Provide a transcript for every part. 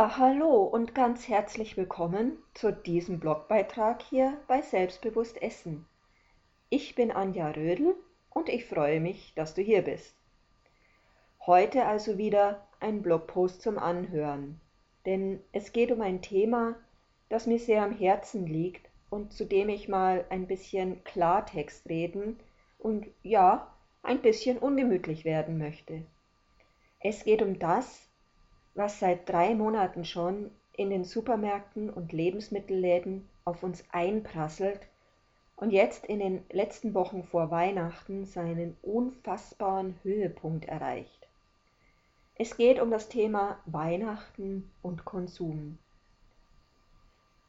Hallo und ganz herzlich willkommen zu diesem Blogbeitrag hier bei Selbstbewusst Essen. Ich bin Anja Rödel und ich freue mich, dass du hier bist. Heute also wieder ein Blogpost zum Anhören, denn es geht um ein Thema, das mir sehr am Herzen liegt und zu dem ich mal ein bisschen Klartext reden und ja, ein bisschen ungemütlich werden möchte. Es geht um das, was seit drei Monaten schon in den Supermärkten und Lebensmittelläden auf uns einprasselt und jetzt in den letzten Wochen vor Weihnachten seinen unfassbaren Höhepunkt erreicht. Es geht um das Thema Weihnachten und Konsum.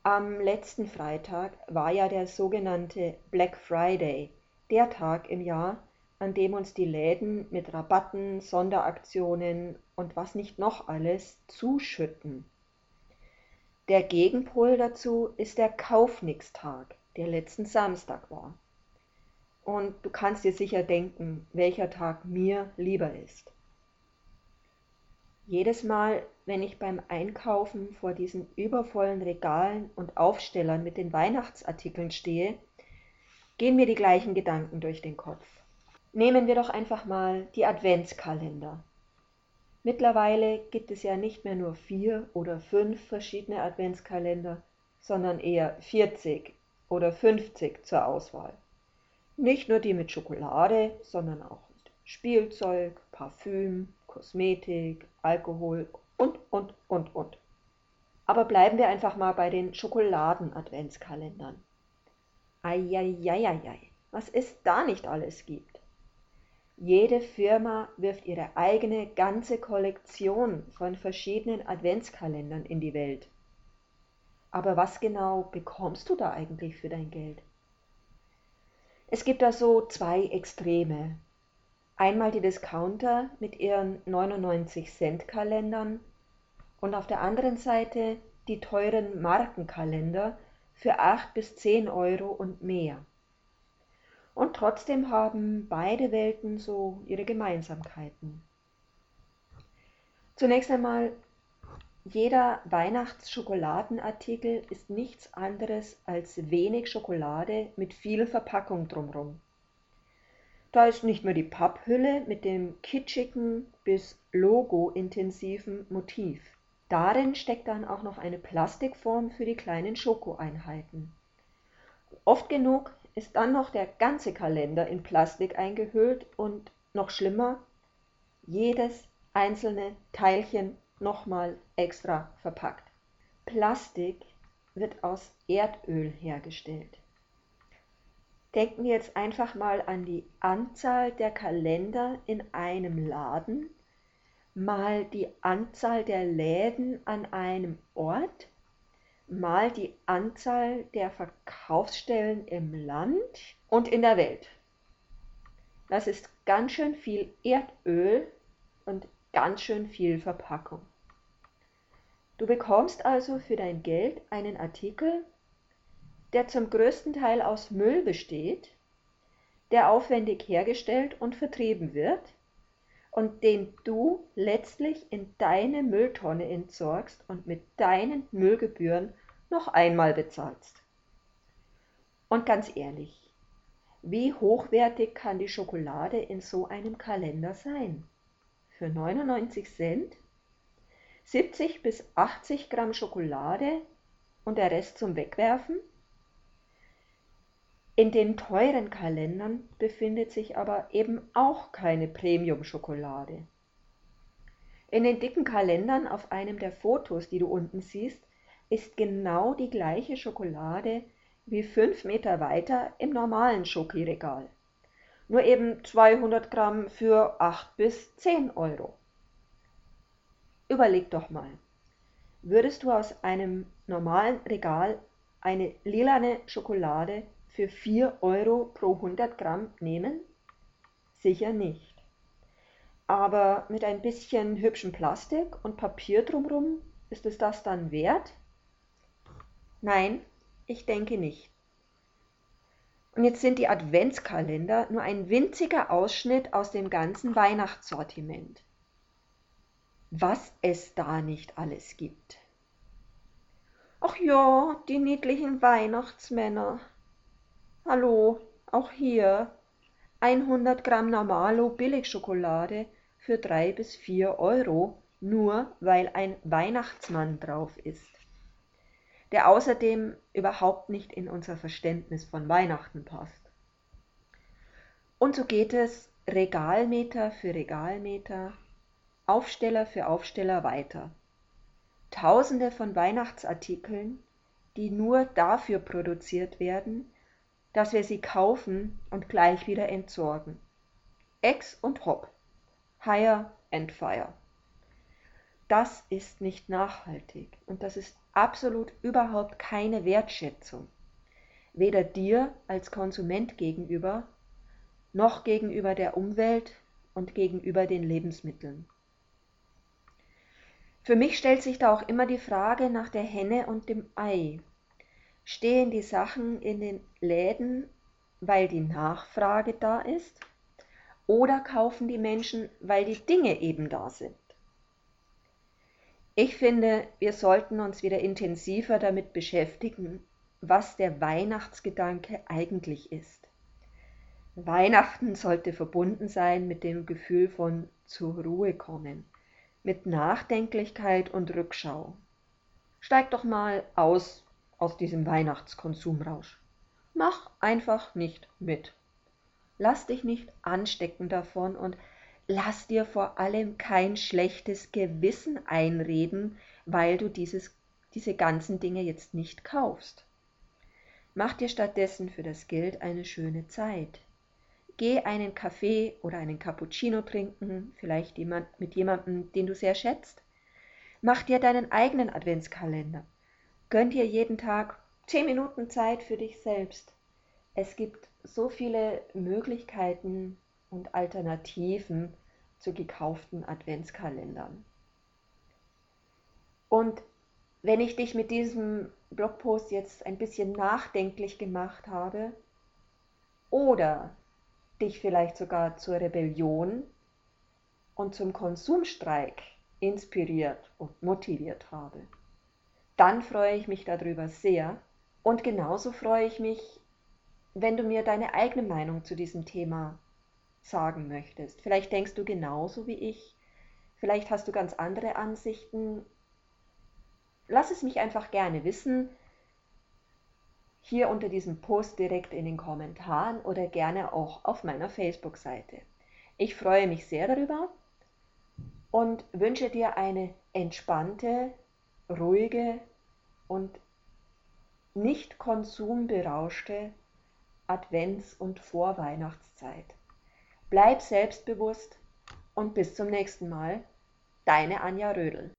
Am letzten Freitag war ja der sogenannte Black Friday, der Tag im Jahr, an dem uns die Läden mit Rabatten, Sonderaktionen und was nicht noch alles zuschütten. Der Gegenpol dazu ist der Kaufnix-Tag, der letzten Samstag war. Und du kannst dir sicher denken, welcher Tag mir lieber ist. Jedes Mal, wenn ich beim Einkaufen vor diesen übervollen Regalen und Aufstellern mit den Weihnachtsartikeln stehe, gehen mir die gleichen Gedanken durch den Kopf. Nehmen wir doch einfach mal die Adventskalender. Mittlerweile gibt es ja nicht mehr nur vier oder fünf verschiedene Adventskalender, sondern eher 40 oder 50 zur Auswahl. Nicht nur die mit Schokolade, sondern auch mit Spielzeug, Parfüm, Kosmetik, Alkohol und, und, und, und. Aber bleiben wir einfach mal bei den Schokoladen-Adventskalendern. Eieieiei, was es da nicht alles gibt. Jede Firma wirft ihre eigene ganze Kollektion von verschiedenen Adventskalendern in die Welt. Aber was genau bekommst du da eigentlich für dein Geld? Es gibt da so zwei Extreme. Einmal die Discounter mit ihren 99 Cent Kalendern und auf der anderen Seite die teuren Markenkalender für 8 bis 10 Euro und mehr. Und trotzdem haben beide Welten so ihre Gemeinsamkeiten. Zunächst einmal, jeder Weihnachtsschokoladenartikel ist nichts anderes als wenig Schokolade mit viel Verpackung drumherum. Da ist nicht nur die Papphülle mit dem kitschigen bis logo-intensiven Motiv. Darin steckt dann auch noch eine Plastikform für die kleinen Schokoeinheiten. Oft genug ist dann noch der ganze Kalender in Plastik eingehüllt und noch schlimmer, jedes einzelne Teilchen nochmal extra verpackt. Plastik wird aus Erdöl hergestellt. Denken wir jetzt einfach mal an die Anzahl der Kalender in einem Laden, mal die Anzahl der Läden an einem Ort mal die Anzahl der Verkaufsstellen im Land und in der Welt. Das ist ganz schön viel Erdöl und ganz schön viel Verpackung. Du bekommst also für dein Geld einen Artikel, der zum größten Teil aus Müll besteht, der aufwendig hergestellt und vertrieben wird und den du letztlich in deine Mülltonne entsorgst und mit deinen Müllgebühren noch einmal bezahlst. Und ganz ehrlich, wie hochwertig kann die Schokolade in so einem Kalender sein? Für 99 Cent? 70 bis 80 Gramm Schokolade und der Rest zum Wegwerfen? In den teuren Kalendern befindet sich aber eben auch keine Premium-Schokolade. In den dicken Kalendern auf einem der Fotos, die du unten siehst, ist genau die gleiche Schokolade wie fünf Meter weiter im normalen Schokiregal. Nur eben 200 Gramm für 8 bis 10 Euro. Überleg doch mal, würdest du aus einem normalen Regal eine lilane Schokolade für 4 Euro pro 100 Gramm nehmen? Sicher nicht. Aber mit ein bisschen hübschem Plastik und Papier drumrum, ist es das dann wert? Nein, ich denke nicht. Und jetzt sind die Adventskalender nur ein winziger Ausschnitt aus dem ganzen Weihnachtssortiment. was es da nicht alles gibt. Ach ja, die niedlichen Weihnachtsmänner. Hallo, auch hier 100 Gramm Normalo Billigschokolade für 3 bis 4 Euro, nur weil ein Weihnachtsmann drauf ist, der außerdem überhaupt nicht in unser Verständnis von Weihnachten passt. Und so geht es Regalmeter für Regalmeter, Aufsteller für Aufsteller weiter. Tausende von Weihnachtsartikeln, die nur dafür produziert werden, dass wir sie kaufen und gleich wieder entsorgen. Ex und Hop. Hire and Fire. Das ist nicht nachhaltig und das ist absolut überhaupt keine Wertschätzung. Weder dir als Konsument gegenüber, noch gegenüber der Umwelt und gegenüber den Lebensmitteln. Für mich stellt sich da auch immer die Frage nach der Henne und dem Ei. Stehen die Sachen in den Läden, weil die Nachfrage da ist? Oder kaufen die Menschen, weil die Dinge eben da sind? Ich finde, wir sollten uns wieder intensiver damit beschäftigen, was der Weihnachtsgedanke eigentlich ist. Weihnachten sollte verbunden sein mit dem Gefühl von zur Ruhe kommen, mit Nachdenklichkeit und Rückschau. Steig doch mal aus aus diesem Weihnachtskonsumrausch. Mach einfach nicht mit. Lass dich nicht anstecken davon und lass dir vor allem kein schlechtes Gewissen einreden, weil du dieses, diese ganzen Dinge jetzt nicht kaufst. Mach dir stattdessen für das Geld eine schöne Zeit. Geh einen Kaffee oder einen Cappuccino trinken, vielleicht jemand, mit jemandem, den du sehr schätzt. Mach dir deinen eigenen Adventskalender Gönn dir jeden Tag zehn Minuten Zeit für dich selbst. Es gibt so viele Möglichkeiten und Alternativen zu gekauften Adventskalendern. Und wenn ich dich mit diesem Blogpost jetzt ein bisschen nachdenklich gemacht habe oder dich vielleicht sogar zur Rebellion und zum Konsumstreik inspiriert und motiviert habe, dann freue ich mich darüber sehr. Und genauso freue ich mich, wenn du mir deine eigene Meinung zu diesem Thema sagen möchtest. Vielleicht denkst du genauso wie ich, vielleicht hast du ganz andere Ansichten. Lass es mich einfach gerne wissen, hier unter diesem Post direkt in den Kommentaren oder gerne auch auf meiner Facebook-Seite. Ich freue mich sehr darüber und wünsche dir eine entspannte, ruhige und nicht konsumberauschte Advents- und Vorweihnachtszeit. Bleib selbstbewusst und bis zum nächsten Mal. Deine Anja Rödel.